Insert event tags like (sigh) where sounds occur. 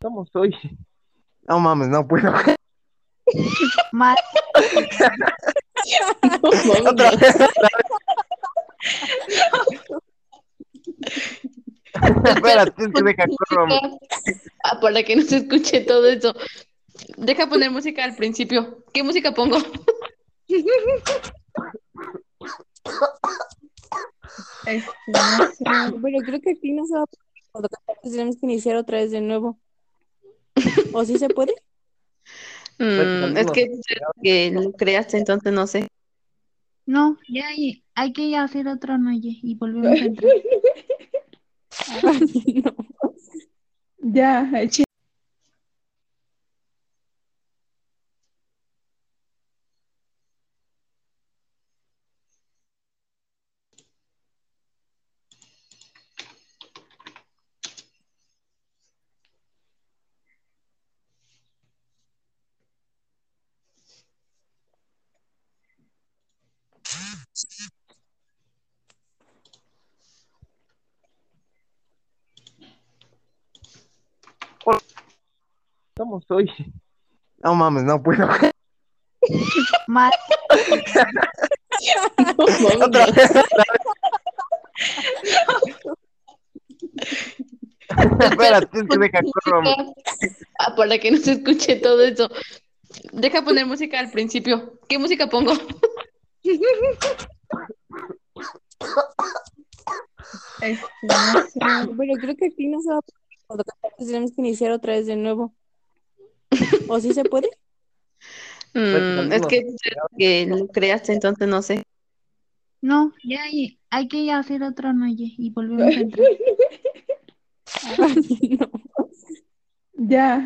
¿Cómo soy? No mames, no puedo. Mal. Otra vez, otra vez. Espérate, es que deja corro. Ah, para que no se escuche todo eso. Deja poner música al principio. ¿Qué música pongo? Este, no sé, pero creo que aquí no se va a poder. Tenemos que iniciar otra vez de nuevo. ¿O sí se puede? Mm, es que, que lo creaste, entonces no sé. No, ya hay, hay que hacer otro noye y volvemos a entrar. (laughs) No. Ya, eche. ¿Cómo soy? No mames, no puedo. Mal. (laughs) Otra vez, otra vez. Espérate, es que deja. Ah, para que no se escuche todo eso. Deja poner música al principio. ¿Qué música pongo? Este, no sé, pero creo que aquí no se va a poder. Tenemos que iniciar otra vez de nuevo. ¿O sí se puede? Mm, es que, que lo creaste, entonces no sé. No, ya hay, hay que hacer otro noye y volvemos a entrar. (laughs) No. Ya.